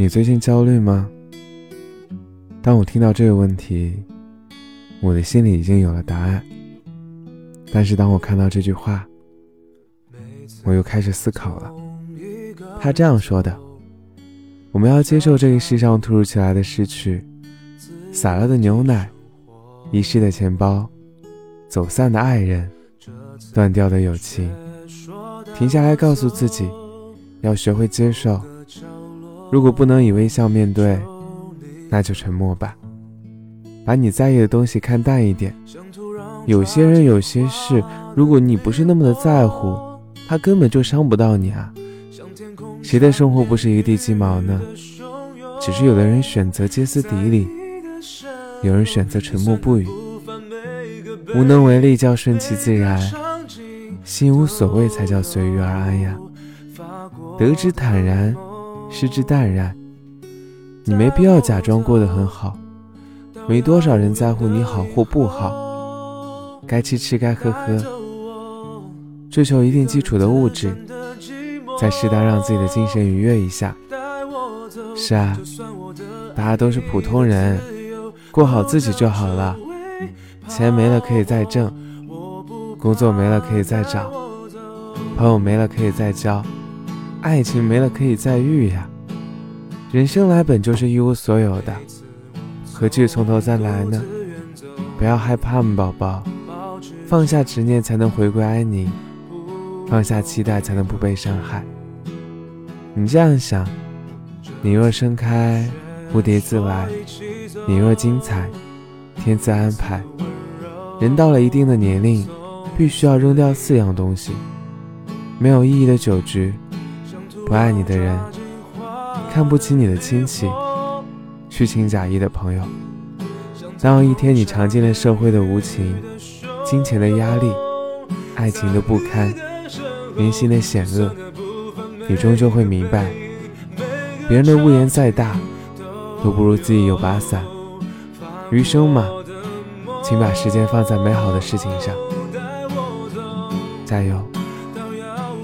你最近焦虑吗？当我听到这个问题，我的心里已经有了答案。但是当我看到这句话，我又开始思考了。他这样说的：“我们要接受这个世上突如其来的失去，洒了的牛奶，遗失的钱包，走散的爱人，断掉的友情。停下来，告诉自己，要学会接受。如果不能以微笑面对，那就沉默吧。把你在意的东西看淡一点。有些人，有些事，如果你不是那么的在乎，他根本就伤不到你啊。谁的生活不是一地鸡毛呢？只是有的人选择歇斯底里，有人选择沉默不语。无能为力叫顺其自然，心无所谓才叫随遇而安呀。得之坦然，失之淡然。你没必要假装过得很好，没多少人在乎你好或不好。该吃吃，该喝喝，追求一定基础的物质。再适当让自己的精神愉悦一下。是啊，大家都是普通人，过好自己就好了。钱没了可以再挣，工作没了可以再找，朋友没了可以再交，爱情没了可以再遇呀。人生来本就是一无所有的，何惧从头再来呢？不要害怕，宝宝，放下执念才能回归安宁。放下期待，才能不被伤害。你这样想，你若盛开，蝴蝶自来；你若精彩，天自安排。人到了一定的年龄，必须要扔掉四样东西：没有意义的酒局，不爱你的人，看不起你的亲戚，虚情假意的朋友。当有一天你尝尽了社会的无情，金钱的压力，爱情的不堪。人心的险恶，你终究会明白，别人的屋檐再大，都不如自己有把伞。余生嘛，请把时间放在美好的事情上。加油，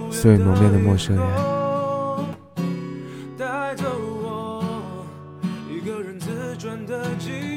所有蒙面的陌生人。的记。